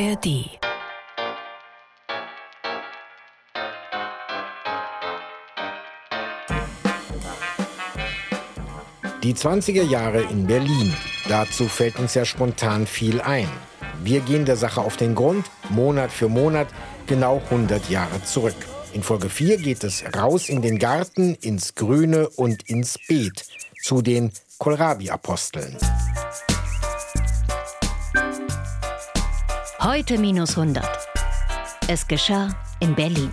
ARD Die 20er Jahre in Berlin. Dazu fällt uns ja spontan viel ein. Wir gehen der Sache auf den Grund, Monat für Monat, genau 100 Jahre zurück. In Folge 4 geht es raus in den Garten, ins Grüne und ins Beet, zu den Kohlrabi-Aposteln. Heute minus 100. Es geschah in Berlin.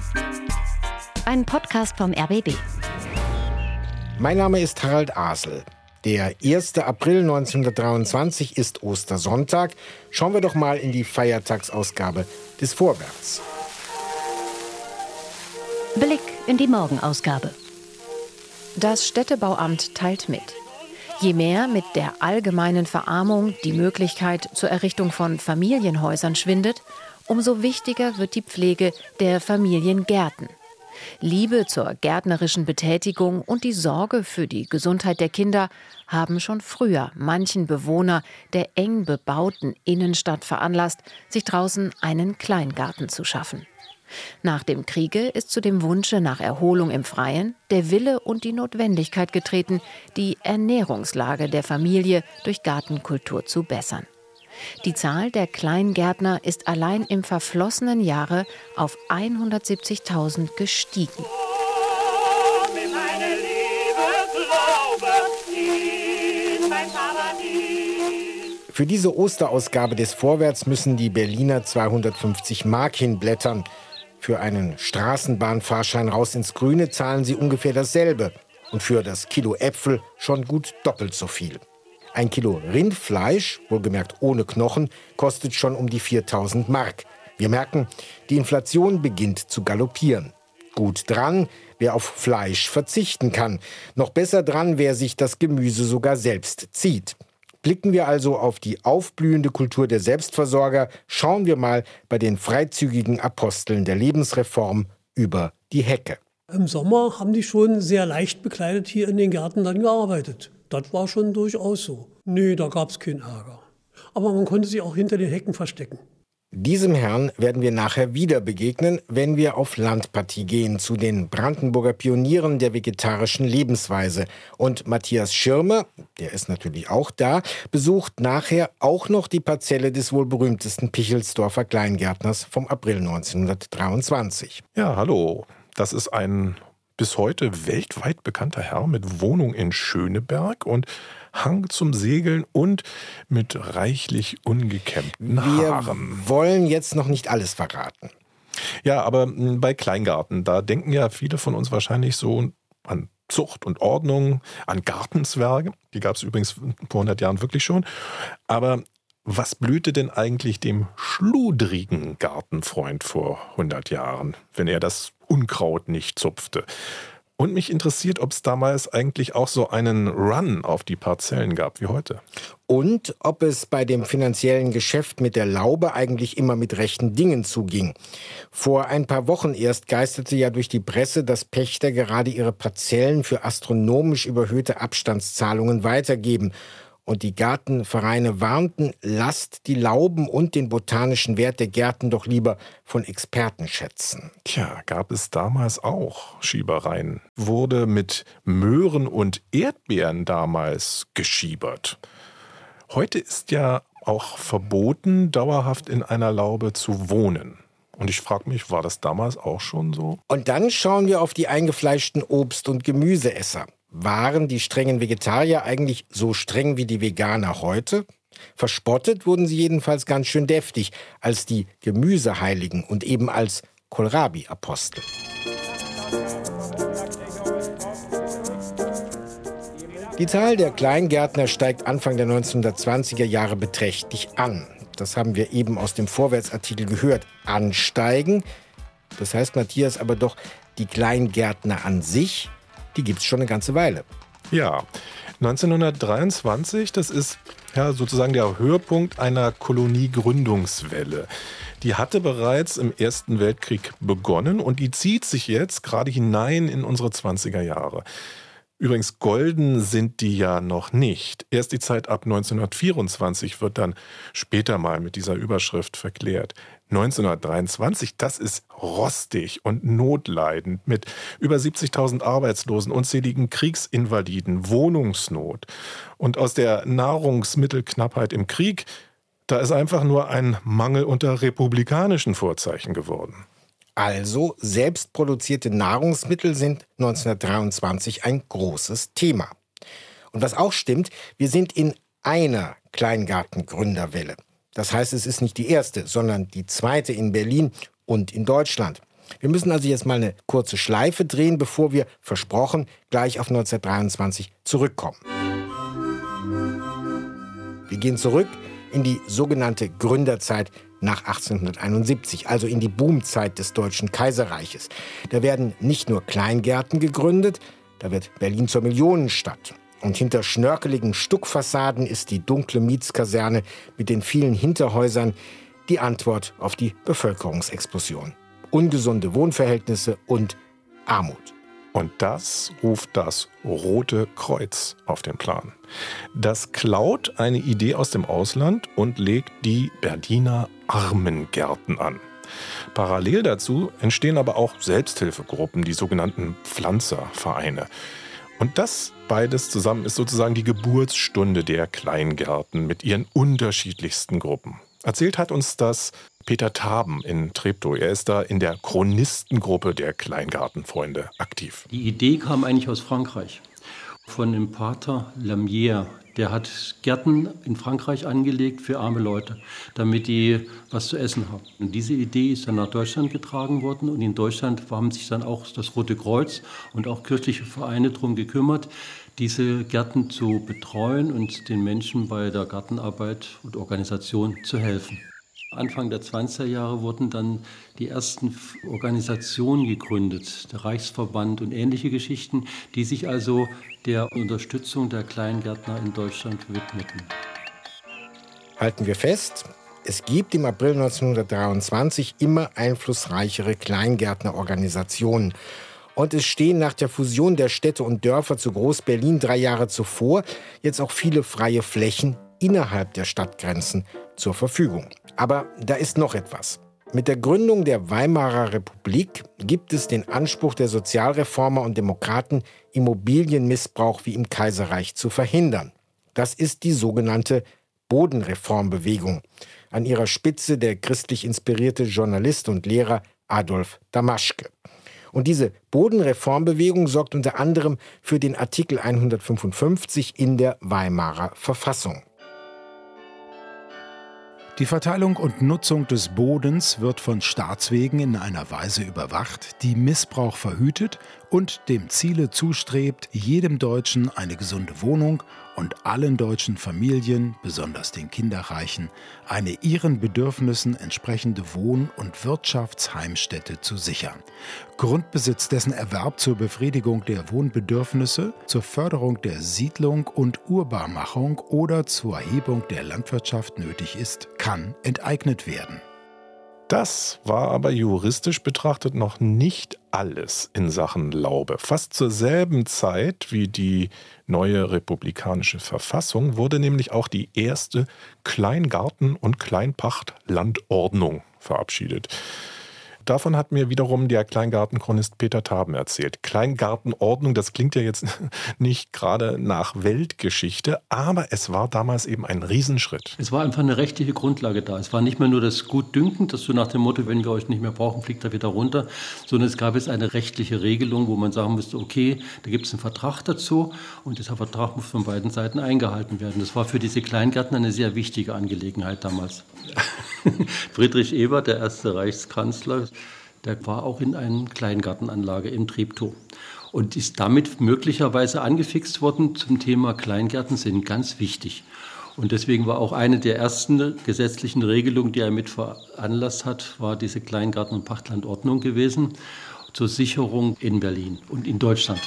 Ein Podcast vom RBB. Mein Name ist Harald Asel. Der 1. April 1923 ist Ostersonntag. Schauen wir doch mal in die Feiertagsausgabe des Vorwärts. Blick in die Morgenausgabe. Das Städtebauamt teilt mit. Je mehr mit der allgemeinen Verarmung die Möglichkeit zur Errichtung von Familienhäusern schwindet, umso wichtiger wird die Pflege der Familiengärten. Liebe zur gärtnerischen Betätigung und die Sorge für die Gesundheit der Kinder haben schon früher manchen Bewohner der eng bebauten Innenstadt veranlasst, sich draußen einen Kleingarten zu schaffen. Nach dem Kriege ist zu dem Wunsche nach Erholung im Freien der Wille und die Notwendigkeit getreten, die Ernährungslage der Familie durch Gartenkultur zu bessern. Die Zahl der Kleingärtner ist allein im verflossenen Jahre auf 170.000 gestiegen. Für diese Osterausgabe des Vorwärts müssen die Berliner 250 Mark hinblättern. Für einen Straßenbahnfahrschein raus ins Grüne zahlen sie ungefähr dasselbe. Und für das Kilo Äpfel schon gut doppelt so viel. Ein Kilo Rindfleisch, wohlgemerkt ohne Knochen, kostet schon um die 4000 Mark. Wir merken, die Inflation beginnt zu galoppieren. Gut dran, wer auf Fleisch verzichten kann. Noch besser dran, wer sich das Gemüse sogar selbst zieht. Blicken wir also auf die aufblühende Kultur der Selbstversorger, schauen wir mal bei den freizügigen Aposteln der Lebensreform über die Hecke. Im Sommer haben die schon sehr leicht bekleidet hier in den Gärten dann gearbeitet. Das war schon durchaus so. Nee, da gab es keinen Ärger. Aber man konnte sich auch hinter den Hecken verstecken. Diesem Herrn werden wir nachher wieder begegnen, wenn wir auf Landpartie gehen zu den Brandenburger Pionieren der vegetarischen Lebensweise. Und Matthias Schirmer, der ist natürlich auch da, besucht nachher auch noch die Parzelle des wohl berühmtesten Pichelsdorfer Kleingärtners vom April 1923. Ja, hallo. Das ist ein bis heute weltweit bekannter Herr mit Wohnung in Schöneberg und Hang zum Segeln und mit reichlich ungekämmten Haaren. Wir wollen jetzt noch nicht alles verraten. Ja, aber hm, bei Kleingarten, da denken ja viele von uns wahrscheinlich so an Zucht und Ordnung, an Gartenzwerge. Die gab es übrigens vor 100 Jahren wirklich schon. Aber was blühte denn eigentlich dem schludrigen Gartenfreund vor 100 Jahren, wenn er das Unkraut nicht zupfte? Und mich interessiert, ob es damals eigentlich auch so einen Run auf die Parzellen gab wie heute. Und ob es bei dem finanziellen Geschäft mit der Laube eigentlich immer mit rechten Dingen zuging. Vor ein paar Wochen erst geisterte ja durch die Presse, dass Pächter gerade ihre Parzellen für astronomisch überhöhte Abstandszahlungen weitergeben und die Gartenvereine warnten, lasst die Lauben und den botanischen Wert der Gärten doch lieber von Experten schätzen. Tja, gab es damals auch Schiebereien. Wurde mit Möhren und Erdbeeren damals geschiebert. Heute ist ja auch verboten, dauerhaft in einer Laube zu wohnen. Und ich frage mich, war das damals auch schon so? Und dann schauen wir auf die eingefleischten Obst- und Gemüseesser. Waren die strengen Vegetarier eigentlich so streng wie die Veganer heute? Verspottet wurden sie jedenfalls ganz schön deftig als die Gemüseheiligen und eben als Kohlrabi-Apostel. Die Zahl der Kleingärtner steigt Anfang der 1920er Jahre beträchtlich an. Das haben wir eben aus dem Vorwärtsartikel gehört. Ansteigen. Das heißt, Matthias, aber doch die Kleingärtner an sich die gibt es schon eine ganze Weile. Ja, 1923, das ist ja sozusagen der Höhepunkt einer Koloniegründungswelle. Die hatte bereits im Ersten Weltkrieg begonnen und die zieht sich jetzt gerade hinein in unsere 20er Jahre. Übrigens, golden sind die ja noch nicht. Erst die Zeit ab 1924 wird dann später mal mit dieser Überschrift verklärt. 1923, das ist rostig und notleidend mit über 70.000 Arbeitslosen, unzähligen Kriegsinvaliden, Wohnungsnot. Und aus der Nahrungsmittelknappheit im Krieg, da ist einfach nur ein Mangel unter republikanischen Vorzeichen geworden. Also selbstproduzierte Nahrungsmittel sind 1923 ein großes Thema. Und was auch stimmt, wir sind in einer Kleingartengründerwelle. Das heißt, es ist nicht die erste, sondern die zweite in Berlin und in Deutschland. Wir müssen also jetzt mal eine kurze Schleife drehen, bevor wir, versprochen, gleich auf 1923 zurückkommen. Wir gehen zurück in die sogenannte Gründerzeit nach 1871, also in die Boomzeit des Deutschen Kaiserreiches. Da werden nicht nur Kleingärten gegründet, da wird Berlin zur Millionenstadt. Und hinter schnörkeligen Stuckfassaden ist die dunkle Mietskaserne mit den vielen Hinterhäusern die Antwort auf die Bevölkerungsexplosion. Ungesunde Wohnverhältnisse und Armut. Und das ruft das Rote Kreuz auf den Plan. Das klaut eine Idee aus dem Ausland und legt die Berliner Armengärten an. Parallel dazu entstehen aber auch Selbsthilfegruppen, die sogenannten Pflanzervereine. Und das beides zusammen ist sozusagen die Geburtsstunde der Kleingärten mit ihren unterschiedlichsten Gruppen. Erzählt hat uns das Peter Taben in Treptow. Er ist da in der Chronistengruppe der Kleingartenfreunde aktiv. Die Idee kam eigentlich aus Frankreich von dem Pater Lamier. Der hat Gärten in Frankreich angelegt für arme Leute, damit die was zu essen haben. Und diese Idee ist dann nach Deutschland getragen worden und in Deutschland haben sich dann auch das Rote Kreuz und auch kirchliche Vereine darum gekümmert, diese Gärten zu betreuen und den Menschen bei der Gartenarbeit und Organisation zu helfen. Anfang der 20er Jahre wurden dann die ersten Organisationen gegründet, der Reichsverband und ähnliche Geschichten, die sich also der Unterstützung der Kleingärtner in Deutschland widmeten. Halten wir fest, es gibt im April 1923 immer einflussreichere Kleingärtnerorganisationen. Und es stehen nach der Fusion der Städte und Dörfer zu Groß-Berlin drei Jahre zuvor jetzt auch viele freie Flächen innerhalb der Stadtgrenzen zur Verfügung. Aber da ist noch etwas. Mit der Gründung der Weimarer Republik gibt es den Anspruch der Sozialreformer und Demokraten, Immobilienmissbrauch wie im Kaiserreich zu verhindern. Das ist die sogenannte Bodenreformbewegung. An ihrer Spitze der christlich inspirierte Journalist und Lehrer Adolf Damaschke. Und diese Bodenreformbewegung sorgt unter anderem für den Artikel 155 in der Weimarer Verfassung. Die Verteilung und Nutzung des Bodens wird von Staatswegen in einer Weise überwacht, die Missbrauch verhütet und dem Ziele zustrebt, jedem Deutschen eine gesunde Wohnung und allen deutschen Familien, besonders den Kinderreichen, eine ihren Bedürfnissen entsprechende Wohn- und Wirtschaftsheimstätte zu sichern. Grundbesitz, dessen Erwerb zur Befriedigung der Wohnbedürfnisse, zur Förderung der Siedlung und Urbarmachung oder zur Erhebung der Landwirtschaft nötig ist, kann enteignet werden. Das war aber juristisch betrachtet noch nicht alles in Sachen Laube. Fast zur selben Zeit wie die neue republikanische Verfassung wurde nämlich auch die erste Kleingarten- und Kleinpachtlandordnung verabschiedet. Davon hat mir wiederum der Kleingartenchronist Peter Taben erzählt. Kleingartenordnung, das klingt ja jetzt nicht gerade nach Weltgeschichte, aber es war damals eben ein Riesenschritt. Es war einfach eine rechtliche Grundlage da. Es war nicht mehr nur das Gutdünken, das so nach dem Motto, wenn wir euch nicht mehr brauchen, fliegt er wieder runter, sondern es gab jetzt eine rechtliche Regelung, wo man sagen musste, okay, da gibt es einen Vertrag dazu und dieser Vertrag muss von beiden Seiten eingehalten werden. Das war für diese Kleingärten eine sehr wichtige Angelegenheit damals. Friedrich Ebert, der erste Reichskanzler, der war auch in einer Kleingartenanlage im Treptow und ist damit möglicherweise angefixt worden zum Thema Kleingärten sind ganz wichtig. Und deswegen war auch eine der ersten gesetzlichen Regelungen, die er mit veranlasst hat, war diese Kleingarten- und Pachtlandordnung gewesen zur Sicherung in Berlin und in Deutschland.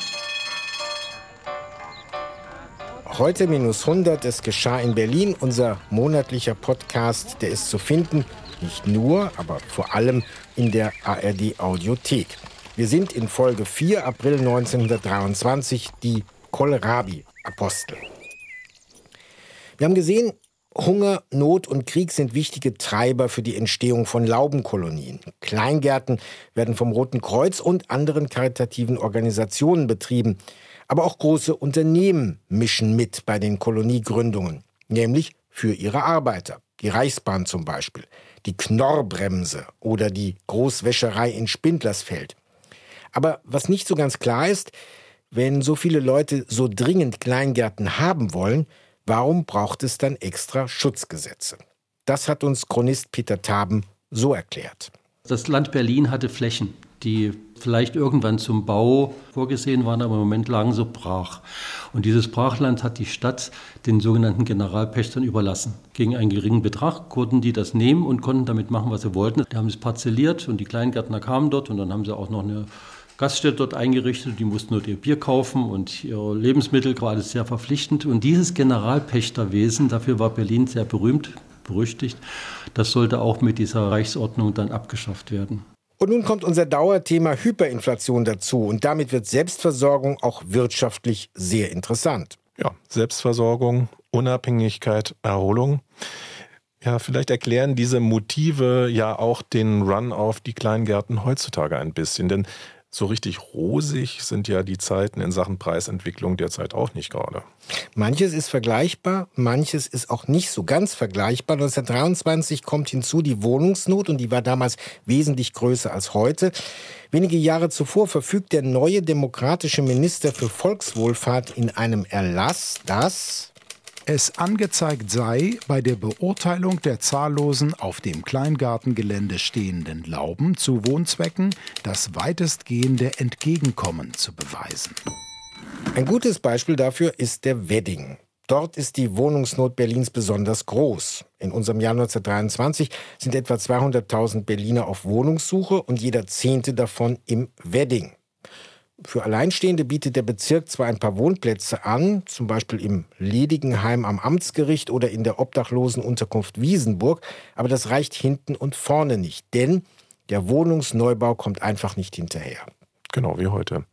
Heute minus 100, es geschah in Berlin. Unser monatlicher Podcast, der ist zu finden, nicht nur, aber vor allem in der ARD Audiothek. Wir sind in Folge 4, April 1923, die Kohlrabi-Apostel. Wir haben gesehen, Hunger, Not und Krieg sind wichtige Treiber für die Entstehung von Laubenkolonien. Kleingärten werden vom Roten Kreuz und anderen karitativen Organisationen betrieben. Aber auch große Unternehmen mischen mit bei den Koloniegründungen, nämlich für ihre Arbeiter. Die Reichsbahn zum Beispiel, die Knorrbremse oder die Großwäscherei in Spindlersfeld. Aber was nicht so ganz klar ist, wenn so viele Leute so dringend Kleingärten haben wollen, warum braucht es dann extra Schutzgesetze? Das hat uns Chronist Peter Taben so erklärt. Das Land Berlin hatte Flächen, die vielleicht irgendwann zum Bau vorgesehen waren, aber im Moment lagen so brach. Und dieses Brachland hat die Stadt den sogenannten Generalpächtern überlassen. Gegen einen geringen Betrag konnten die das nehmen und konnten damit machen, was sie wollten. Die haben es parzelliert und die Kleingärtner kamen dort und dann haben sie auch noch eine Gaststätte dort eingerichtet. Die mussten nur ihr Bier kaufen und ihre Lebensmittel, alles sehr verpflichtend. Und dieses Generalpächterwesen, dafür war Berlin sehr berühmt, berüchtigt, das sollte auch mit dieser Reichsordnung dann abgeschafft werden. Und nun kommt unser Dauerthema Hyperinflation dazu. Und damit wird Selbstversorgung auch wirtschaftlich sehr interessant. Ja, Selbstversorgung, Unabhängigkeit, Erholung. Ja, vielleicht erklären diese Motive ja auch den Run auf die Kleingärten heutzutage ein bisschen. Denn so richtig rosig sind ja die Zeiten in Sachen Preisentwicklung derzeit auch nicht gerade. Manches ist vergleichbar, manches ist auch nicht so ganz vergleichbar. 1923 kommt hinzu die Wohnungsnot und die war damals wesentlich größer als heute. Wenige Jahre zuvor verfügt der neue demokratische Minister für Volkswohlfahrt in einem Erlass, dass es angezeigt sei, bei der Beurteilung der zahllosen auf dem Kleingartengelände stehenden Lauben zu Wohnzwecken das weitestgehende Entgegenkommen zu beweisen. Ein gutes Beispiel dafür ist der Wedding. Dort ist die Wohnungsnot Berlins besonders groß. In unserem Jahr 1923 sind etwa 200.000 Berliner auf Wohnungssuche und jeder Zehnte davon im Wedding. Für Alleinstehende bietet der Bezirk zwar ein paar Wohnplätze an, zum Beispiel im Ledigenheim am Amtsgericht oder in der Obdachlosenunterkunft Wiesenburg, aber das reicht hinten und vorne nicht, denn der Wohnungsneubau kommt einfach nicht hinterher. Genau wie heute.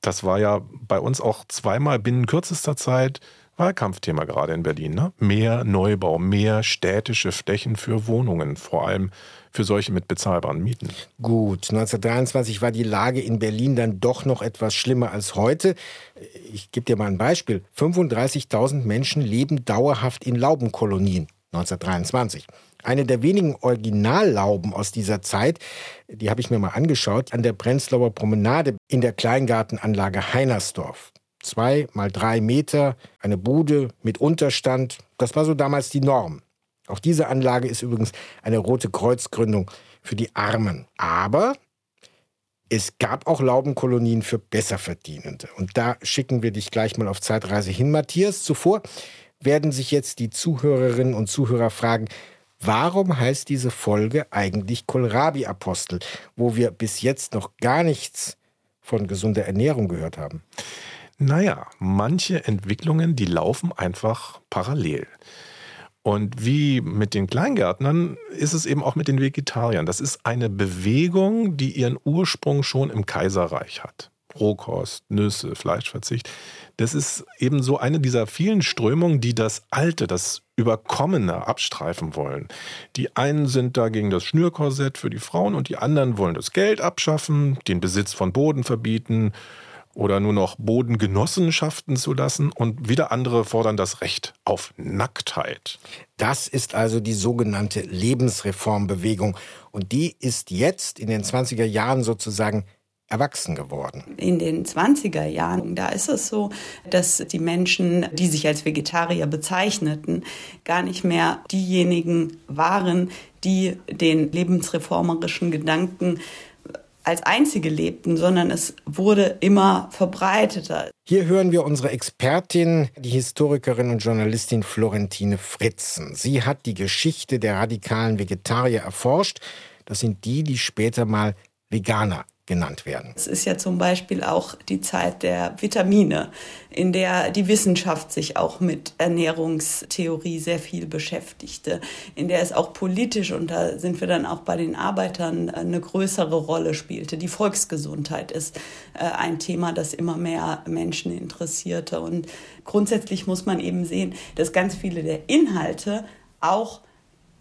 Das war ja bei uns auch zweimal binnen kürzester Zeit Wahlkampfthema gerade in Berlin. Ne? Mehr Neubau, mehr städtische Flächen für Wohnungen, vor allem für solche mit bezahlbaren Mieten. Gut, 1923 war die Lage in Berlin dann doch noch etwas schlimmer als heute. Ich gebe dir mal ein Beispiel. 35.000 Menschen leben dauerhaft in Laubenkolonien 1923. Eine der wenigen Originallauben aus dieser Zeit, die habe ich mir mal angeschaut, an der Prenzlauer Promenade in der Kleingartenanlage Heinersdorf. Zwei mal drei Meter, eine Bude mit Unterstand, das war so damals die Norm. Auch diese Anlage ist übrigens eine Rote Kreuzgründung für die Armen. Aber es gab auch Laubenkolonien für Besserverdienende. Und da schicken wir dich gleich mal auf Zeitreise hin, Matthias. Zuvor werden sich jetzt die Zuhörerinnen und Zuhörer fragen, warum heißt diese Folge eigentlich Kohlrabi-Apostel, wo wir bis jetzt noch gar nichts von gesunder Ernährung gehört haben? Naja, manche Entwicklungen, die laufen einfach parallel. Und wie mit den Kleingärtnern ist es eben auch mit den Vegetariern. Das ist eine Bewegung, die ihren Ursprung schon im Kaiserreich hat. Rohkost, Nüsse, Fleischverzicht. Das ist eben so eine dieser vielen Strömungen, die das Alte, das Überkommene abstreifen wollen. Die einen sind dagegen das Schnürkorsett für die Frauen und die anderen wollen das Geld abschaffen, den Besitz von Boden verbieten, oder nur noch Bodengenossenschaften zu lassen und wieder andere fordern das Recht auf Nacktheit. Das ist also die sogenannte Lebensreformbewegung und die ist jetzt in den 20er Jahren sozusagen erwachsen geworden. In den 20er Jahren, da ist es so, dass die Menschen, die sich als Vegetarier bezeichneten, gar nicht mehr diejenigen waren, die den lebensreformerischen Gedanken als einzige lebten, sondern es wurde immer verbreiteter. Hier hören wir unsere Expertin, die Historikerin und Journalistin Florentine Fritzen. Sie hat die Geschichte der radikalen Vegetarier erforscht. Das sind die, die später mal Veganer genannt werden. Es ist ja zum Beispiel auch die Zeit der Vitamine, in der die Wissenschaft sich auch mit Ernährungstheorie sehr viel beschäftigte, in der es auch politisch, und da sind wir dann auch bei den Arbeitern, eine größere Rolle spielte. Die Volksgesundheit ist äh, ein Thema, das immer mehr Menschen interessierte. Und grundsätzlich muss man eben sehen, dass ganz viele der Inhalte auch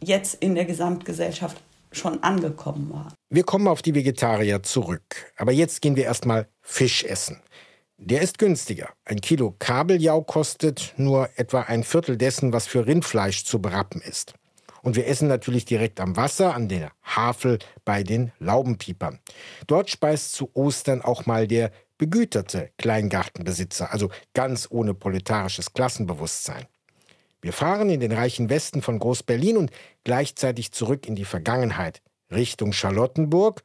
jetzt in der Gesamtgesellschaft schon angekommen war. Wir kommen auf die Vegetarier zurück. Aber jetzt gehen wir erstmal Fisch essen. Der ist günstiger. Ein Kilo Kabeljau kostet nur etwa ein Viertel dessen, was für Rindfleisch zu berappen ist. Und wir essen natürlich direkt am Wasser, an der Havel bei den Laubenpiepern. Dort speist zu Ostern auch mal der begüterte Kleingartenbesitzer, also ganz ohne proletarisches Klassenbewusstsein. Wir fahren in den reichen Westen von Groß-Berlin und gleichzeitig zurück in die Vergangenheit, Richtung Charlottenburg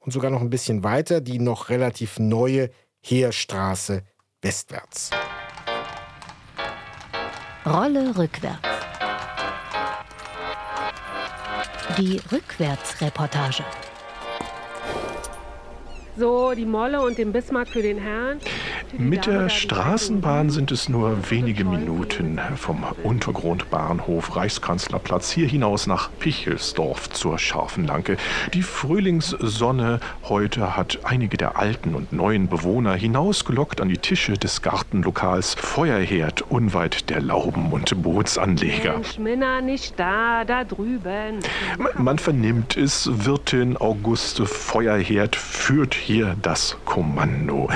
und sogar noch ein bisschen weiter die noch relativ neue Heerstraße westwärts. Rolle rückwärts. Die Rückwärtsreportage. So, die Molle und den Bismarck für den Herrn. Mit der Straßenbahn sind es nur wenige Minuten vom Untergrundbahnhof Reichskanzlerplatz hier hinaus nach Pichelsdorf zur Scharfenlanke. Die Frühlingssonne heute hat einige der alten und neuen Bewohner hinausgelockt an die Tische des Gartenlokals Feuerherd unweit der Lauben- und Bootsanleger. Mensch, Minna nicht da, da drüben. Man vernimmt es, Wirtin Auguste Feuerherd führt hier das Kommando.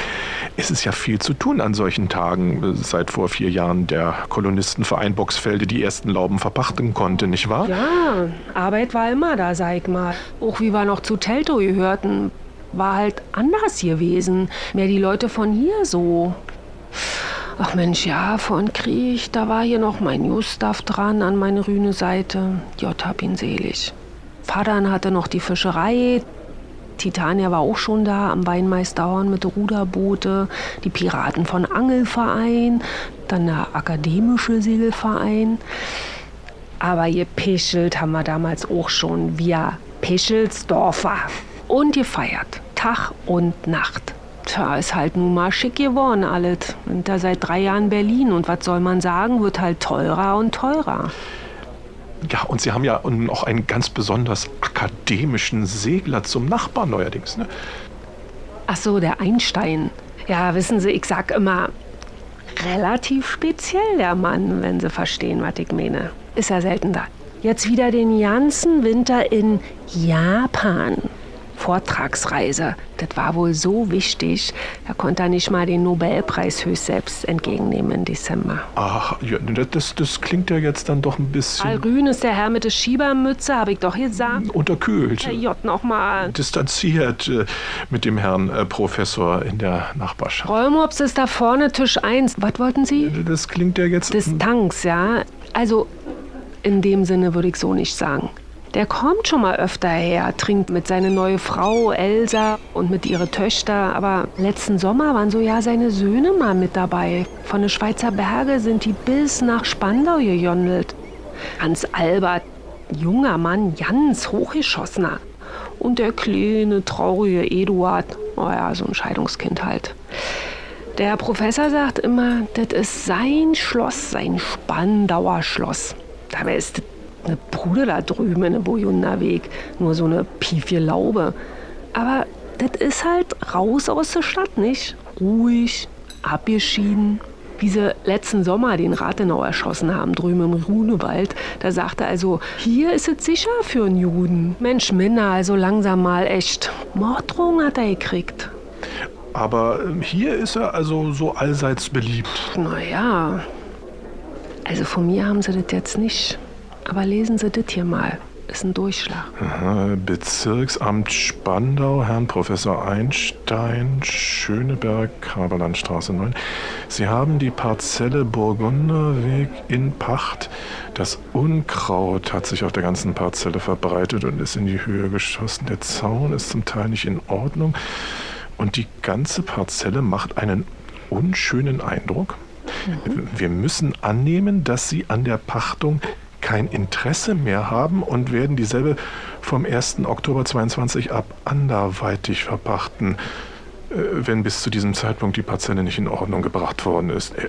Es ist ja viel zu tun an solchen Tagen, seit vor vier Jahren der Kolonistenverein Boxfelde die ersten Lauben verpachten konnte, nicht wahr? Ja, Arbeit war immer da, sag ich mal. Auch wie wir noch zu Telto gehörten, war halt anders gewesen. Mehr die Leute von hier so. Ach Mensch, ja, dem Krieg, da war hier noch mein Gustav dran an meine Rühne Seite. Gott hab ihn selig. Vater hatte noch die Fischerei, Titania war auch schon da am Weinmeisterhorn mit Ruderboote, die Piraten von Angelverein, dann der akademische Segelverein. Aber gepischelt haben wir damals auch schon, wir Pischelsdorfer. Und gefeiert, Tag und Nacht. Tja, ist halt nun mal schick geworden alles. Und da seit drei Jahren Berlin. Und was soll man sagen, wird halt teurer und teurer. Ja, und Sie haben ja noch einen ganz besonders akademischen Segler zum Nachbarn neuerdings. Ne? Ach so, der Einstein. Ja, wissen Sie, ich sag immer, relativ speziell der Mann, wenn Sie verstehen, was ich meine. Ist ja selten da. Jetzt wieder den ganzen Winter in Japan. Vortragsreise. Das war wohl so wichtig, da konnte er nicht mal den Nobelpreis höchst selbst entgegennehmen im Dezember. Ach, ja, das, das klingt ja jetzt dann doch ein bisschen. Algrün ist der Herr mit der Schiebermütze, habe ich doch gesagt. Unterkühlt. Herr J. nochmal. Distanziert äh, mit dem Herrn äh, Professor in der Nachbarschaft. Rollmops ist da vorne, Tisch 1. Was wollten Sie? Das klingt ja jetzt. Distanz, ja. Also, in dem Sinne würde ich so nicht sagen. Der kommt schon mal öfter her, trinkt mit seiner neuen Frau Elsa und mit ihren Töchter. Aber letzten Sommer waren so ja seine Söhne mal mit dabei. Von den Schweizer Berge sind die bis nach Spandau gejondelt. Hans Albert, junger Mann, ganz hochgeschossener. Und der kleine, traurige Eduard, oh ja, so ein Scheidungskind halt. Der Professor sagt immer, das ist sein Schloss, sein Spandauer Schloss. Dabei ist das eine Bude da drüben in der Weg, nur so eine piefige Laube. Aber das ist halt raus aus der Stadt, nicht? Ruhig, abgeschieden. Wie sie letzten Sommer den Rathenau erschossen haben, drüben im Runewald, da sagte er also, hier ist es sicher für einen Juden. Mensch, Minna, also langsam mal echt. Morddrohung hat er gekriegt. Aber ähm, hier ist er also so allseits beliebt. Naja, also von mir haben sie das jetzt nicht. Aber lesen Sie das hier mal. Ist ein Durchschlag. Aha, Bezirksamt Spandau, Herrn Professor Einstein, Schöneberg, Haberlandstraße 9. Sie haben die Parzelle Burgunderweg in Pacht. Das Unkraut hat sich auf der ganzen Parzelle verbreitet und ist in die Höhe geschossen. Der Zaun ist zum Teil nicht in Ordnung. Und die ganze Parzelle macht einen unschönen Eindruck. Mhm. Wir müssen annehmen, dass Sie an der Pachtung kein Interesse mehr haben und werden dieselbe vom 1. Oktober 22 ab anderweitig verpachten, äh, wenn bis zu diesem Zeitpunkt die Parzelle nicht in Ordnung gebracht worden ist. Äh,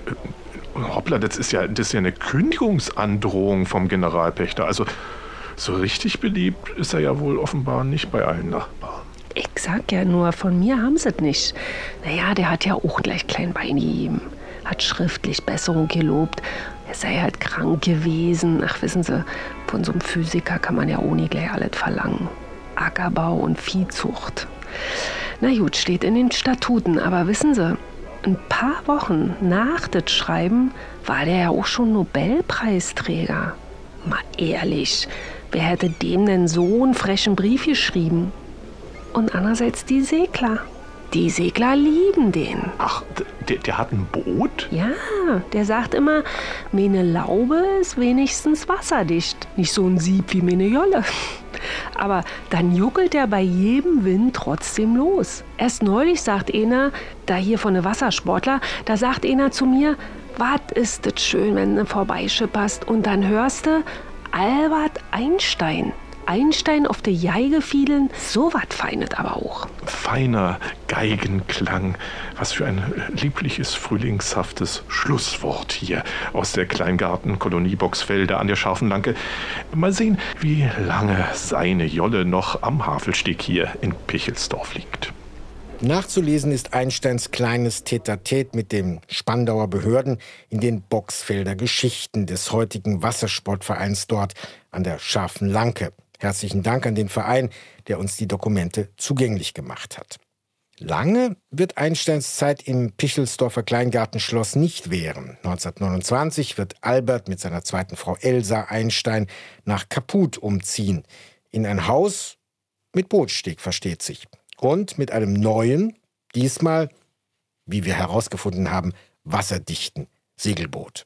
hoppla, das ist ja, das ist ja eine Kündigungsandrohung vom Generalpächter. Also so richtig beliebt ist er ja wohl offenbar nicht bei allen Nachbarn. Ich sag ja nur, von mir haben sie es nicht. Naja, der hat ja auch gleich klein Bein gegeben. Hat schriftlich Besserung gelobt. Er sei halt krank gewesen. Ach, wissen Sie, von so einem Physiker kann man ja ohne gleich alles verlangen. Ackerbau und Viehzucht. Na gut, steht in den Statuten, aber wissen Sie, ein paar Wochen nach das Schreiben war der ja auch schon Nobelpreisträger. Mal ehrlich, wer hätte dem denn so einen frechen Brief geschrieben? Und andererseits die Segler. Die Segler lieben den. Ach, der, der hat ein Boot? Ja, der sagt immer, meine Laube ist wenigstens wasserdicht. Nicht so ein Sieb wie meine Jolle. Aber dann juckelt er bei jedem Wind trotzdem los. Erst neulich sagt einer, da hier von den Wassersportler, da sagt einer zu mir, was ist das schön, wenn du vorbeischipperst und dann hörst du Albert Einstein. Einstein auf der Geige fielen, so was feinet aber auch. Feiner Geigenklang. Was für ein liebliches, frühlingshaftes Schlusswort hier aus der Kleingartenkolonie Boxfelder an der scharfen Lanke. Mal sehen, wie lange seine Jolle noch am Havelsteg hier in Pichelsdorf liegt. Nachzulesen ist Einsteins kleines Tete-a-Tete mit den Spandauer Behörden in den Boxfelder Geschichten des heutigen Wassersportvereins dort an der scharfen Lanke. Herzlichen Dank an den Verein, der uns die Dokumente zugänglich gemacht hat. Lange wird Einsteins Zeit im Pichelsdorfer Kleingartenschloss nicht währen. 1929 wird Albert mit seiner zweiten Frau Elsa Einstein nach Kaput umziehen. In ein Haus mit Bootsteg, versteht sich. Und mit einem neuen, diesmal, wie wir herausgefunden haben, wasserdichten Segelboot.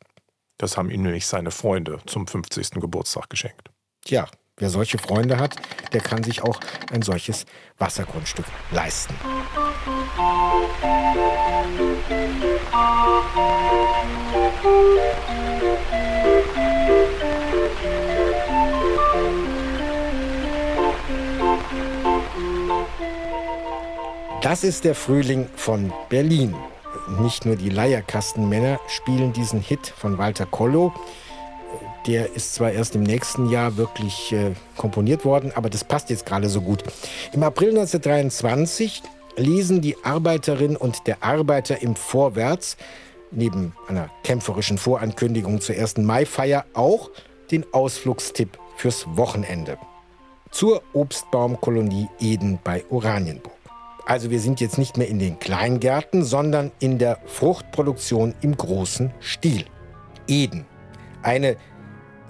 Das haben ihm nämlich seine Freunde zum 50. Geburtstag geschenkt. Tja, Wer solche Freunde hat, der kann sich auch ein solches Wassergrundstück leisten. Das ist der Frühling von Berlin. Nicht nur die Leierkastenmänner spielen diesen Hit von Walter Kollow. Der ist zwar erst im nächsten Jahr wirklich äh, komponiert worden, aber das passt jetzt gerade so gut. Im April 1923 lesen die Arbeiterin und der Arbeiter im Vorwärts neben einer kämpferischen Vorankündigung zur 1. Maifeier auch den Ausflugstipp fürs Wochenende zur Obstbaumkolonie Eden bei Oranienburg. Also wir sind jetzt nicht mehr in den Kleingärten, sondern in der Fruchtproduktion im großen Stil. Eden, eine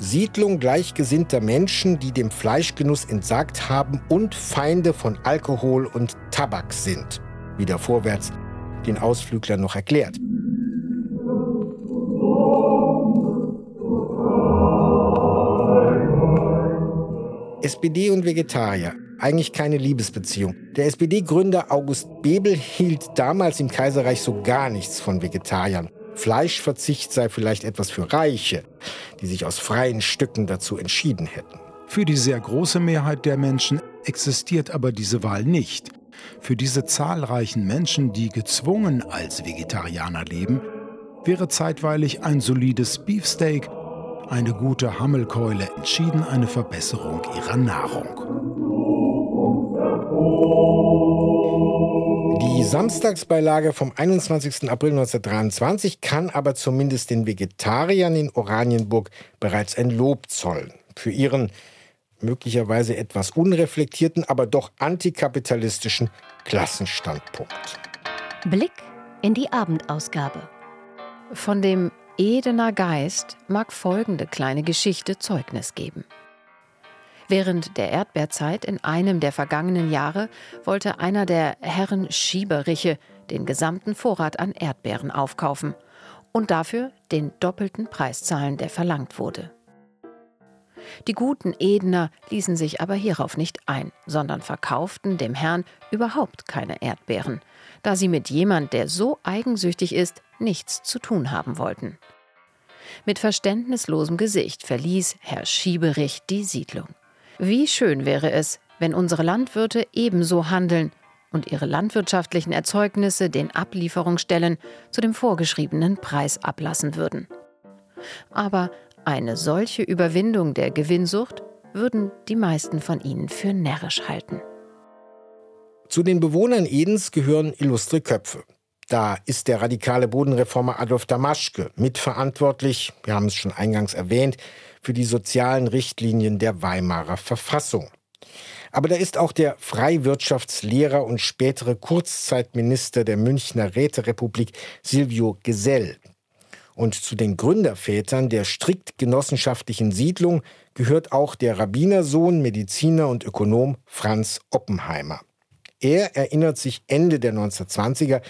Siedlung gleichgesinnter Menschen, die dem Fleischgenuss entsagt haben und Feinde von Alkohol und Tabak sind, wie der Vorwärts den Ausflüglern noch erklärt. SPD und Vegetarier, eigentlich keine Liebesbeziehung. Der SPD-Gründer August Bebel hielt damals im Kaiserreich so gar nichts von Vegetariern. Fleischverzicht sei vielleicht etwas für Reiche, die sich aus freien Stücken dazu entschieden hätten. Für die sehr große Mehrheit der Menschen existiert aber diese Wahl nicht. Für diese zahlreichen Menschen, die gezwungen als Vegetarianer leben, wäre zeitweilig ein solides Beefsteak, eine gute Hammelkeule entschieden eine Verbesserung ihrer Nahrung. Die Samstagsbeilage vom 21. April 1923 kann aber zumindest den Vegetariern in Oranienburg bereits ein Lob zollen für ihren möglicherweise etwas unreflektierten, aber doch antikapitalistischen Klassenstandpunkt. Blick in die Abendausgabe. Von dem Edener Geist mag folgende kleine Geschichte Zeugnis geben. Während der Erdbeerzeit in einem der vergangenen Jahre wollte einer der Herren Schieberiche den gesamten Vorrat an Erdbeeren aufkaufen und dafür den doppelten Preis zahlen, der verlangt wurde. Die guten Edener ließen sich aber hierauf nicht ein, sondern verkauften dem Herrn überhaupt keine Erdbeeren, da sie mit jemand, der so eigensüchtig ist, nichts zu tun haben wollten. Mit verständnislosem Gesicht verließ Herr Schieberich die Siedlung. Wie schön wäre es, wenn unsere Landwirte ebenso handeln und ihre landwirtschaftlichen Erzeugnisse den Ablieferungsstellen zu dem vorgeschriebenen Preis ablassen würden. Aber eine solche Überwindung der Gewinnsucht würden die meisten von ihnen für närrisch halten. Zu den Bewohnern Edens gehören illustre Köpfe. Da ist der radikale Bodenreformer Adolf Damaschke mitverantwortlich, wir haben es schon eingangs erwähnt, für die sozialen Richtlinien der Weimarer Verfassung. Aber da ist auch der Freiwirtschaftslehrer und spätere Kurzzeitminister der Münchner Räterepublik Silvio Gesell. Und zu den Gründervätern der strikt genossenschaftlichen Siedlung gehört auch der Rabbinersohn, Mediziner und Ökonom Franz Oppenheimer. Er erinnert sich Ende der 1920er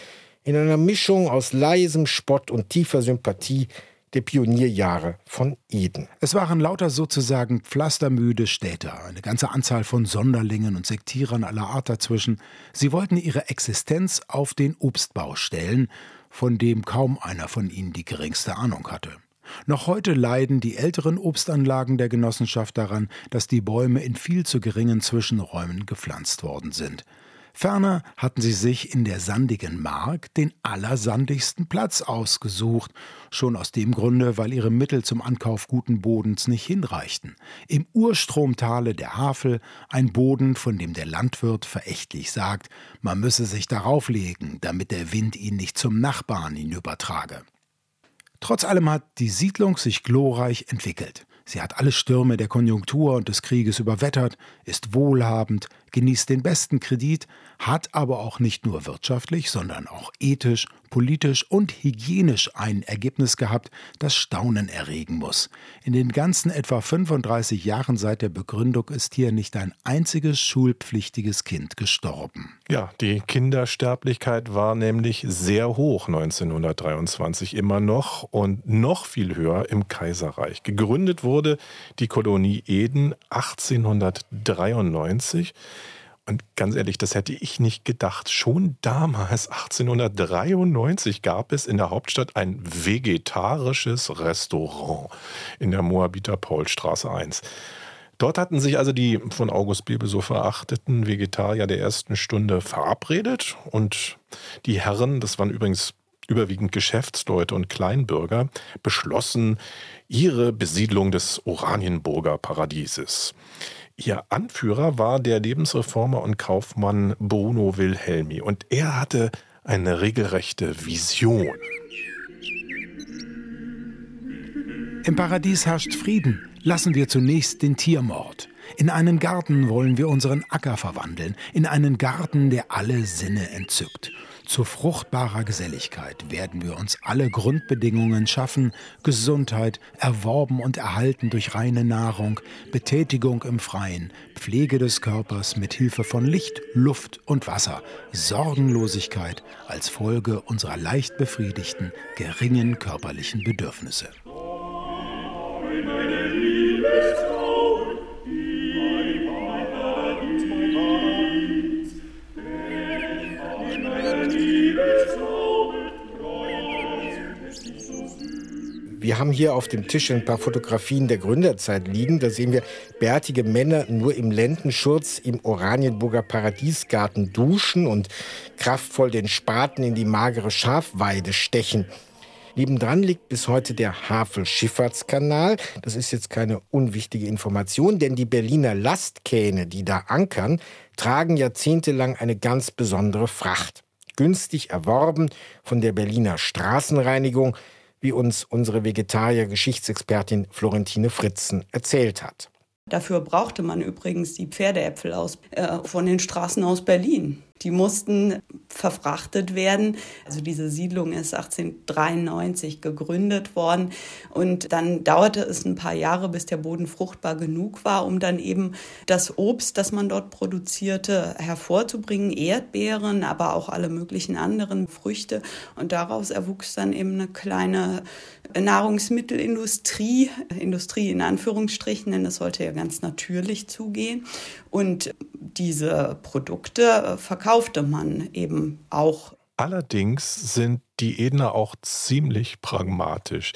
in einer Mischung aus leisem Spott und tiefer Sympathie der Pionierjahre von Eden. Es waren lauter sozusagen pflastermüde Städter, eine ganze Anzahl von Sonderlingen und Sektierern aller Art dazwischen. Sie wollten ihre Existenz auf den Obstbau stellen, von dem kaum einer von ihnen die geringste Ahnung hatte. Noch heute leiden die älteren Obstanlagen der Genossenschaft daran, dass die Bäume in viel zu geringen Zwischenräumen gepflanzt worden sind. Ferner hatten sie sich in der sandigen Mark den allersandigsten Platz ausgesucht, schon aus dem Grunde, weil ihre Mittel zum Ankauf guten Bodens nicht hinreichten. Im Urstromtale der Havel ein Boden, von dem der Landwirt verächtlich sagt, man müsse sich darauf legen, damit der Wind ihn nicht zum Nachbarn hinübertrage. Trotz allem hat die Siedlung sich glorreich entwickelt. Sie hat alle Stürme der Konjunktur und des Krieges überwettert, ist wohlhabend, genießt den besten Kredit, hat aber auch nicht nur wirtschaftlich, sondern auch ethisch, politisch und hygienisch ein Ergebnis gehabt, das Staunen erregen muss. In den ganzen etwa 35 Jahren seit der Begründung ist hier nicht ein einziges schulpflichtiges Kind gestorben. Ja, die Kindersterblichkeit war nämlich sehr hoch 1923 immer noch und noch viel höher im Kaiserreich. Gegründet wurde die Kolonie Eden 1893 und ganz ehrlich, das hätte ich nicht gedacht. Schon damals, 1893, gab es in der Hauptstadt ein vegetarisches Restaurant in der Moabiter Paulstraße 1. Dort hatten sich also die von August Bebel so verachteten Vegetarier der ersten Stunde verabredet und die Herren, das waren übrigens überwiegend Geschäftsleute und Kleinbürger, beschlossen ihre Besiedlung des Oranienburger Paradieses. Ihr Anführer war der Lebensreformer und Kaufmann Bruno Wilhelmi und er hatte eine regelrechte Vision. Im Paradies herrscht Frieden. Lassen wir zunächst den Tiermord. In einen Garten wollen wir unseren Acker verwandeln, in einen Garten, der alle Sinne entzückt. Zu fruchtbarer Geselligkeit werden wir uns alle Grundbedingungen schaffen, Gesundheit, erworben und erhalten durch reine Nahrung, Betätigung im Freien, Pflege des Körpers mit Hilfe von Licht, Luft und Wasser, Sorgenlosigkeit als Folge unserer leicht befriedigten, geringen körperlichen Bedürfnisse. Meine Wir haben hier auf dem Tisch ein paar Fotografien der Gründerzeit liegen. Da sehen wir bärtige Männer nur im Lendenschurz im Oranienburger Paradiesgarten duschen und kraftvoll den Spaten in die magere Schafweide stechen. Nebendran liegt bis heute der Havel-Schifffahrtskanal. Das ist jetzt keine unwichtige Information, denn die Berliner Lastkähne, die da ankern, tragen jahrzehntelang eine ganz besondere Fracht. Günstig erworben von der Berliner Straßenreinigung, wie uns unsere Vegetarier-Geschichtsexpertin Florentine Fritzen erzählt hat. Dafür brauchte man übrigens die Pferdeäpfel aus, äh, von den Straßen aus Berlin. Die mussten verfrachtet werden. Also diese Siedlung ist 1893 gegründet worden und dann dauerte es ein paar Jahre, bis der Boden fruchtbar genug war, um dann eben das Obst, das man dort produzierte, hervorzubringen. Erdbeeren, aber auch alle möglichen anderen Früchte. Und daraus erwuchs dann eben eine kleine Nahrungsmittelindustrie, Industrie in Anführungsstrichen, denn das sollte ja ganz natürlich zugehen. Und diese Produkte verkaufte man eben auch. Allerdings sind die Edner auch ziemlich pragmatisch.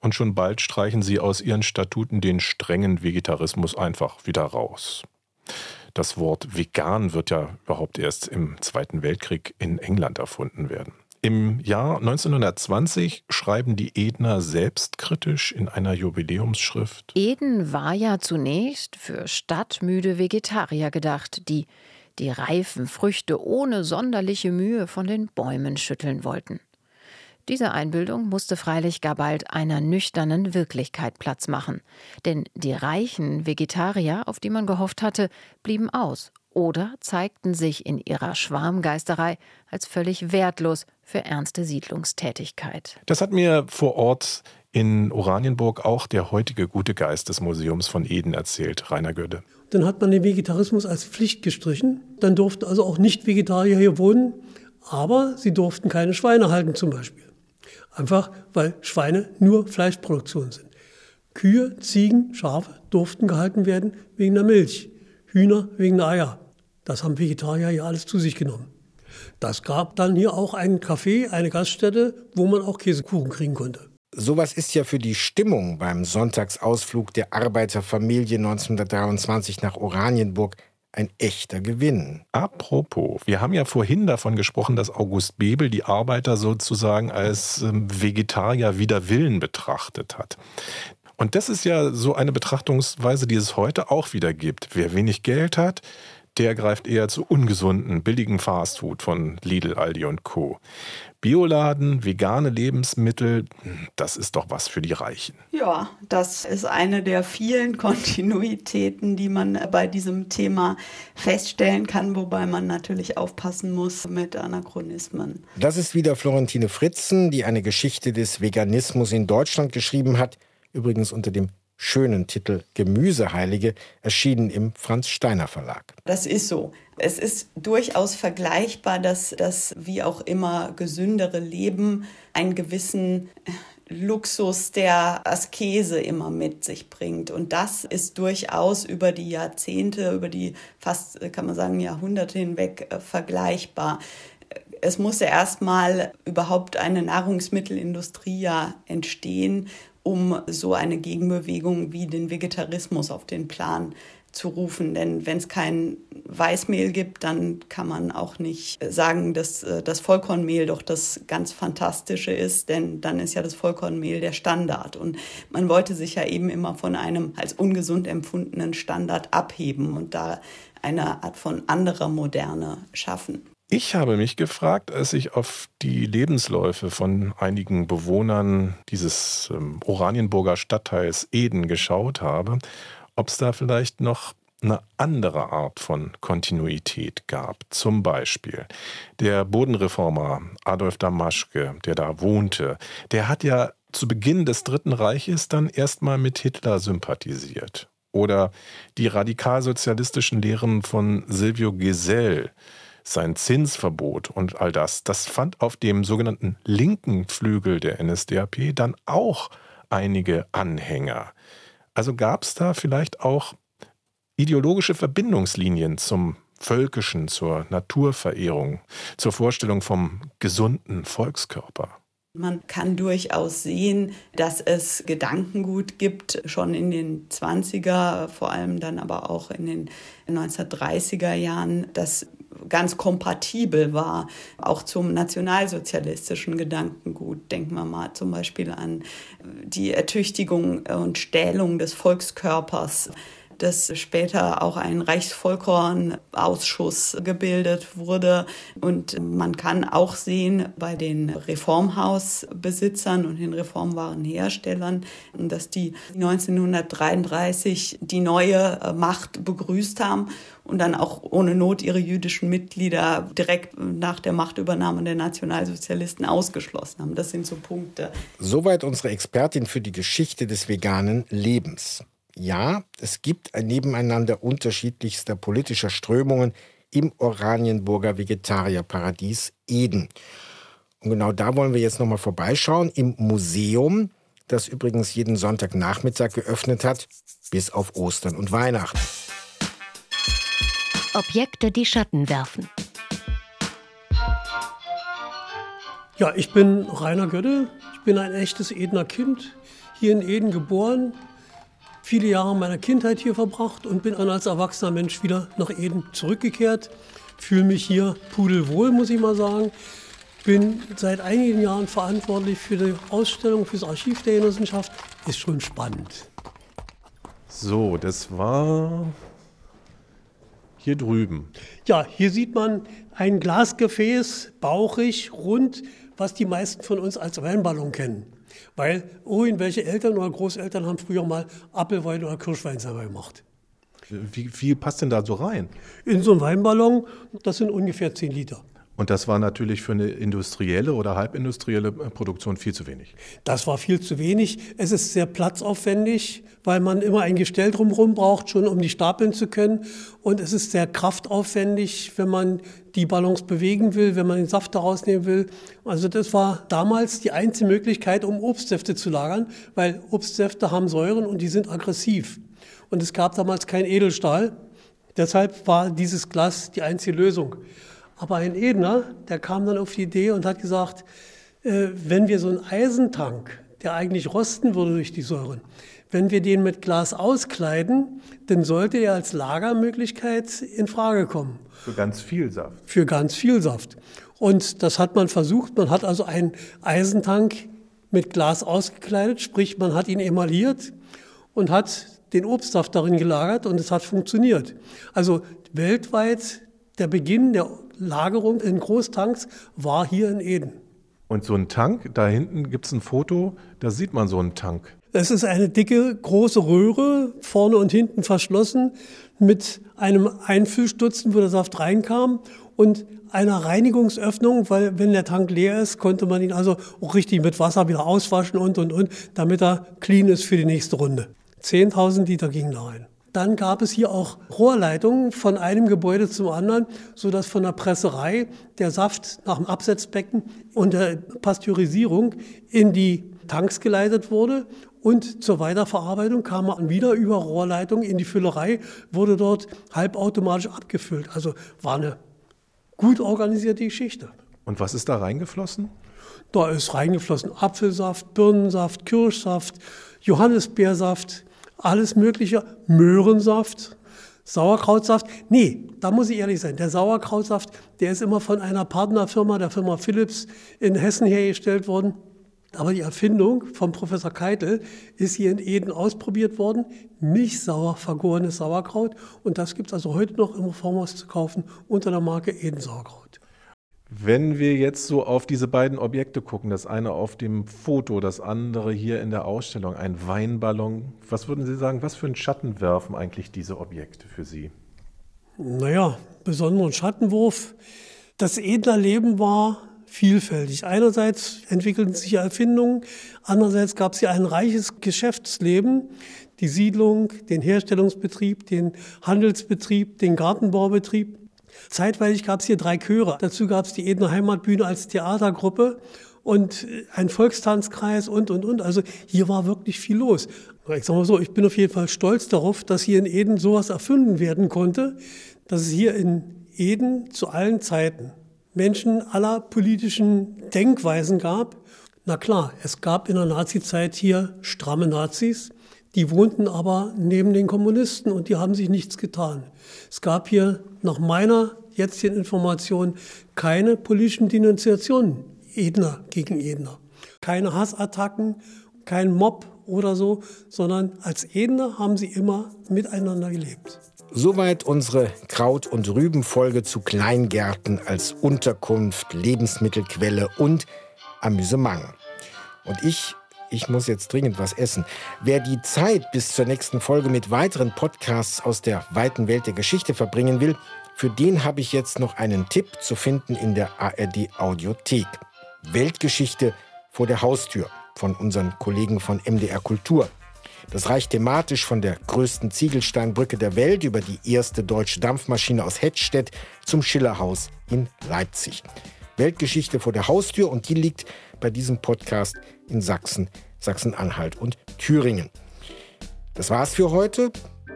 und schon bald streichen sie aus ihren Statuten den strengen Vegetarismus einfach wieder raus. Das Wort vegan wird ja überhaupt erst im Zweiten Weltkrieg in England erfunden werden. Im Jahr 1920 schreiben die Edner selbstkritisch in einer Jubiläumsschrift. Eden war ja zunächst für stadtmüde Vegetarier gedacht, die die reifen Früchte ohne sonderliche Mühe von den Bäumen schütteln wollten. Diese Einbildung musste freilich gar bald einer nüchternen Wirklichkeit Platz machen, denn die reichen Vegetarier, auf die man gehofft hatte, blieben aus oder zeigten sich in ihrer Schwarmgeisterei als völlig wertlos für ernste Siedlungstätigkeit. Das hat mir vor Ort in Oranienburg auch der heutige gute Geist des Museums von Eden erzählt, Rainer Gödde. Dann hat man den Vegetarismus als Pflicht gestrichen. Dann durften also auch Nicht-Vegetarier hier wohnen, aber sie durften keine Schweine halten zum Beispiel. Einfach weil Schweine nur Fleischproduktion sind. Kühe, Ziegen, Schafe durften gehalten werden wegen der Milch, Hühner wegen der Eier. Das haben Vegetarier ja alles zu sich genommen. Das gab dann hier auch einen Café, eine Gaststätte, wo man auch Käsekuchen kriegen konnte. Sowas ist ja für die Stimmung beim Sonntagsausflug der Arbeiterfamilie 1923 nach Oranienburg ein echter Gewinn. Apropos, wir haben ja vorhin davon gesprochen, dass August Bebel die Arbeiter sozusagen als ähm, Vegetarier wider Willen betrachtet hat. Und das ist ja so eine Betrachtungsweise, die es heute auch wieder gibt. Wer wenig Geld hat, der greift eher zu ungesunden, billigen Fastfood von Lidl, Aldi und Co. Bioladen, vegane Lebensmittel, das ist doch was für die Reichen. Ja, das ist eine der vielen Kontinuitäten, die man bei diesem Thema feststellen kann, wobei man natürlich aufpassen muss mit Anachronismen. Das ist wieder Florentine Fritzen, die eine Geschichte des Veganismus in Deutschland geschrieben hat, übrigens unter dem schönen Titel Gemüseheilige, erschienen im Franz Steiner Verlag. Das ist so. Es ist durchaus vergleichbar, dass das wie auch immer gesündere Leben einen gewissen Luxus der Askese immer mit sich bringt. Und das ist durchaus über die Jahrzehnte, über die fast, kann man sagen, Jahrhunderte hinweg äh, vergleichbar. Es muss ja erstmal überhaupt eine Nahrungsmittelindustrie ja entstehen, um so eine Gegenbewegung wie den Vegetarismus auf den Plan zu rufen. Denn wenn es kein Weißmehl gibt, dann kann man auch nicht sagen, dass äh, das Vollkornmehl doch das ganz Fantastische ist, denn dann ist ja das Vollkornmehl der Standard. Und man wollte sich ja eben immer von einem als ungesund empfundenen Standard abheben und da eine Art von anderer Moderne schaffen. Ich habe mich gefragt, als ich auf die Lebensläufe von einigen Bewohnern dieses ähm, Oranienburger Stadtteils Eden geschaut habe, ob es da vielleicht noch eine andere Art von Kontinuität gab. Zum Beispiel der Bodenreformer Adolf Damaschke, der da wohnte, der hat ja zu Beginn des Dritten Reiches dann erstmal mit Hitler sympathisiert. Oder die radikalsozialistischen Lehren von Silvio Gesell, sein Zinsverbot und all das, das fand auf dem sogenannten linken Flügel der NSDAP dann auch einige Anhänger. Also gab es da vielleicht auch ideologische Verbindungslinien zum Völkischen, zur Naturverehrung, zur Vorstellung vom gesunden Volkskörper. Man kann durchaus sehen, dass es Gedankengut gibt, schon in den 20er, vor allem dann aber auch in den 1930er Jahren, das ganz kompatibel war, auch zum nationalsozialistischen Gedankengut. Denken wir mal zum Beispiel an die Ertüchtigung und Stählung des Volkskörpers dass später auch ein Reichsvollkornausschuss gebildet wurde. Und man kann auch sehen bei den Reformhausbesitzern und den Reformwarenherstellern, dass die 1933 die neue Macht begrüßt haben und dann auch ohne Not ihre jüdischen Mitglieder direkt nach der Machtübernahme der Nationalsozialisten ausgeschlossen haben. Das sind so Punkte. Soweit unsere Expertin für die Geschichte des veganen Lebens. Ja, es gibt ein Nebeneinander unterschiedlichster politischer Strömungen im Oranienburger Vegetarierparadies Eden. Und genau da wollen wir jetzt nochmal vorbeischauen im Museum, das übrigens jeden Sonntagnachmittag geöffnet hat, bis auf Ostern und Weihnachten. Objekte, die Schatten werfen. Ja, ich bin Rainer Götte. Ich bin ein echtes Edner Kind. hier in Eden geboren, viele Jahre meiner Kindheit hier verbracht und bin dann als erwachsener Mensch wieder nach Eden zurückgekehrt. Fühle mich hier pudelwohl, muss ich mal sagen. Bin seit einigen Jahren verantwortlich für die Ausstellung, für das Archiv der Genossenschaft. Ist schon spannend. So, das war hier drüben. Ja, hier sieht man ein Glasgefäß, bauchig, rund, was die meisten von uns als Weinballon kennen. Weil irgendwelche Eltern oder Großeltern haben früher mal Apfelwein oder Kirschwein selber gemacht. Wie viel passt denn da so rein? In so einen Weinballon, das sind ungefähr 10 Liter. Und das war natürlich für eine industrielle oder halbindustrielle äh, Produktion viel zu wenig. Das war viel zu wenig. Es ist sehr platzaufwendig, weil man immer ein Gestell drumherum braucht, schon um die stapeln zu können. Und es ist sehr kraftaufwendig, wenn man die Ballons bewegen will, wenn man den Saft daraus nehmen will. Also das war damals die einzige Möglichkeit, um Obstsäfte zu lagern, weil Obstsäfte haben Säuren und die sind aggressiv. Und es gab damals kein Edelstahl. Deshalb war dieses Glas die einzige Lösung. Aber ein Edner, der kam dann auf die Idee und hat gesagt, äh, wenn wir so einen Eisentank, der eigentlich rosten würde durch die Säuren, wenn wir den mit Glas auskleiden, dann sollte er als Lagermöglichkeit in Frage kommen. Für ganz viel Saft. Für ganz viel Saft. Und das hat man versucht. Man hat also einen Eisentank mit Glas ausgekleidet, sprich man hat ihn emailliert und hat den Obstsaft darin gelagert und es hat funktioniert. Also weltweit der Beginn der Lagerung in Großtanks war hier in Eden. Und so ein Tank, da hinten gibt es ein Foto, da sieht man so einen Tank. Es ist eine dicke, große Röhre, vorne und hinten verschlossen, mit einem Einfüllstutzen, wo der Saft reinkam und einer Reinigungsöffnung, weil wenn der Tank leer ist, konnte man ihn also auch richtig mit Wasser wieder auswaschen und, und, und, damit er clean ist für die nächste Runde. 10.000 Liter gingen da rein. Dann gab es hier auch Rohrleitungen von einem Gebäude zum anderen, so dass von der Presserei der Saft nach dem Absetzbecken und der Pasteurisierung in die Tanks geleitet wurde und zur Weiterverarbeitung kam man wieder über Rohrleitungen in die Füllerei, wurde dort halbautomatisch abgefüllt. Also war eine gut organisierte Geschichte. Und was ist da reingeflossen? Da ist reingeflossen Apfelsaft, Birnensaft, Kirschsaft, Johannisbeersaft, alles Mögliche, Möhrensaft, Sauerkrautsaft. Nee, da muss ich ehrlich sein. Der Sauerkrautsaft, der ist immer von einer Partnerfirma, der Firma Philips in Hessen hergestellt worden. Aber die Erfindung von Professor Keitel ist hier in Eden ausprobiert worden. Milchsauer vergorenes Sauerkraut. Und das gibt es also heute noch im Reformhaus zu kaufen unter der Marke Eden Sauerkraut. Wenn wir jetzt so auf diese beiden Objekte gucken, das eine auf dem Foto, das andere hier in der Ausstellung, ein Weinballon, was würden Sie sagen, was für einen Schatten werfen eigentlich diese Objekte für Sie? Naja, besonderen Schattenwurf. Das Edlerleben war vielfältig. Einerseits entwickelten sich Erfindungen, andererseits gab es hier ein reiches Geschäftsleben, die Siedlung, den Herstellungsbetrieb, den Handelsbetrieb, den Gartenbaubetrieb. Zeitweilig gab es hier drei Chöre. Dazu gab es die Edner Heimatbühne als Theatergruppe und ein Volkstanzkreis und, und, und. Also hier war wirklich viel los. Ich sage mal so, ich bin auf jeden Fall stolz darauf, dass hier in Eden sowas erfunden werden konnte, dass es hier in Eden zu allen Zeiten Menschen aller politischen Denkweisen gab. Na klar, es gab in der Nazizeit hier stramme Nazis, die wohnten aber neben den Kommunisten und die haben sich nichts getan. Es gab hier nach meiner jetzigen Information keine politischen Denunziationen Edner gegen Edner. Keine Hassattacken, kein Mob oder so, sondern als Edner haben sie immer miteinander gelebt. Soweit unsere Kraut- und Rübenfolge zu Kleingärten als Unterkunft, Lebensmittelquelle und Amüsement. Und ich ich muss jetzt dringend was essen. Wer die Zeit bis zur nächsten Folge mit weiteren Podcasts aus der weiten Welt der Geschichte verbringen will, für den habe ich jetzt noch einen Tipp zu finden in der ARD Audiothek. Weltgeschichte vor der Haustür von unseren Kollegen von MDR Kultur. Das reicht thematisch von der größten Ziegelsteinbrücke der Welt über die erste deutsche Dampfmaschine aus Hettstedt zum Schillerhaus in Leipzig. Weltgeschichte vor der Haustür und die liegt bei diesem Podcast in Sachsen, Sachsen-Anhalt und Thüringen. Das war's für heute.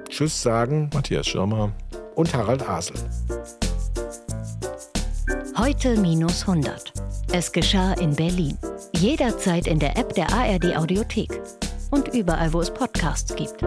Tschüss sagen Matthias Schirmer und Harald Asel. Heute minus 100. Es geschah in Berlin. Jederzeit in der App der ARD Audiothek. und überall, wo es Podcasts gibt.